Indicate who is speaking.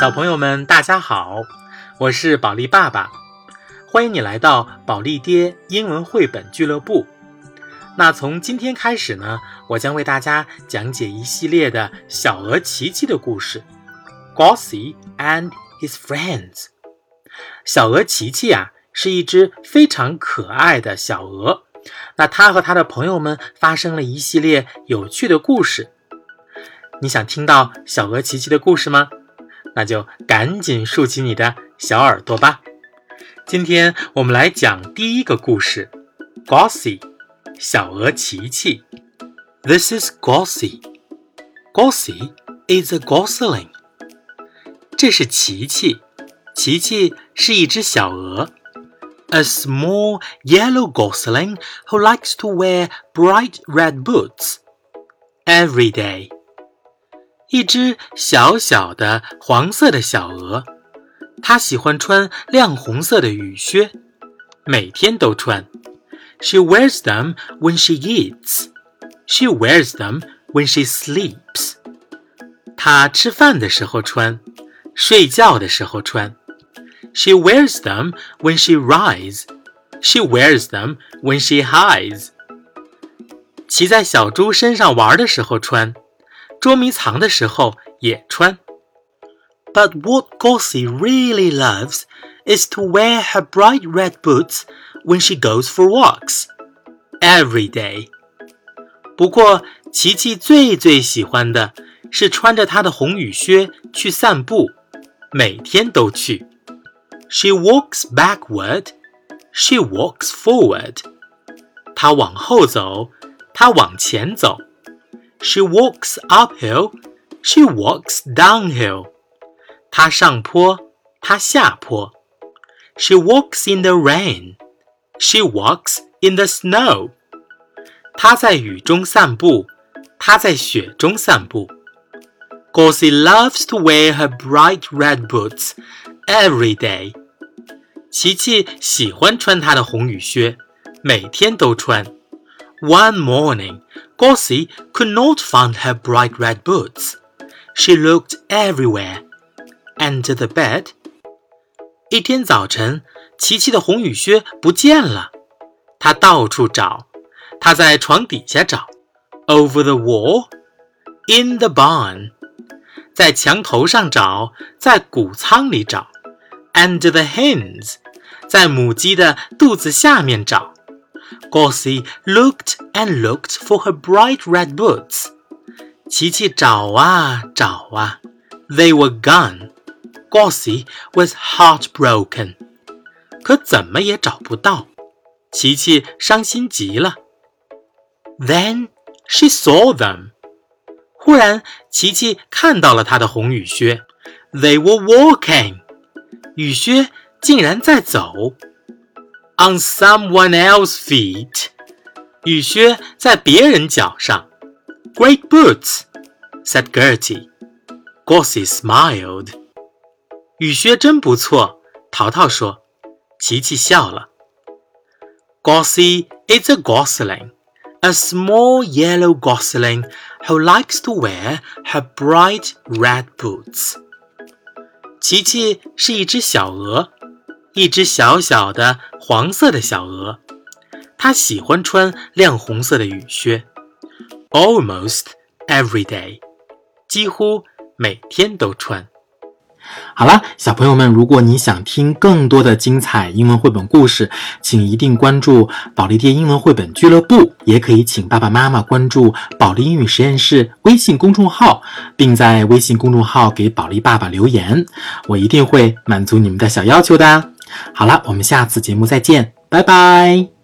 Speaker 1: 小朋友们，大家好，我是宝利爸爸，欢迎你来到宝利爹英文绘本俱乐部。那从今天开始呢，我将为大家讲解一系列的小鹅琪琪的故事，Gossy and his friends。小鹅琪琪啊，是一只非常可爱的小鹅。那它和它的朋友们发生了一系列有趣的故事。你想听到小鹅琪琪的故事吗？那就赶紧竖起你的小耳朵吧。今天我们来讲第一个故事，Gossie，小鹅琪琪。This is Gossie. Gossie is a gosling. 这是琪琪，琪琪是一只小鹅。A small yellow gosling who likes to wear bright red boots every day. 一只小小的黄色的小鹅，它喜欢穿亮红色的雨靴，每天都穿。She wears them when she eats. She wears them when she sleeps. 她吃饭的时候穿，睡觉的时候穿。She wears them when she rides. She wears them when she hides. 骑在小猪身上玩的时候穿。捉迷藏的时候也穿。But what Gossie really loves is to wear her bright red boots when she goes for walks every day. 不过，琪琪最最喜欢的是穿着她的红雨靴去散步，每天都去。She walks backward, she walks forward. 她往后走，她往前走。she walks uphill. She walks downhill. 她上坡，她下坡。She walks in the rain. She walks in the snow. 她在雨中散步，她在雪中散步。Gossie loves to wear her bright red boots every day. 琪琪喜欢穿她的红雨靴，每天都穿。one morning, Gossie could not find her bright red boots. She looked everywhere, under the bed. 一天早晨，琪琪的红雨靴不见了。她到处找，她在床底下找，over the wall, in the barn，在墙头上找，在谷仓里找，under the hens，在母鸡的肚子下面找。Gossie looked and looked for her bright red boots. 琪琪找啊找啊，They were gone. Gossie was heartbroken. 可怎么也找不到，琪琪伤心极了。Then she saw them. 忽然，琪琪看到了她的红雨靴。They were walking. 雨靴竟然在走。on someone else's feet，雨靴在别人脚上。Great boots, said Gertie. Gossie smiled. 雨靴真不错，淘淘说。琪琪笑了。Gossie is a gosling, a small yellow gosling who likes to wear her bright red boots. 琪琪是一只小鹅。一只小小的黄色的小鹅，它喜欢穿亮红色的雨靴，almost every day，几乎每天都穿。好了，小朋友们，如果你想听更多的精彩英文绘本故事，请一定关注保利爹英文绘本俱乐部，也可以请爸爸妈妈关注保利英语实验室微信公众号，并在微信公众号给保利爸爸留言，我一定会满足你们的小要求的。好了，我们下次节目再见，拜拜。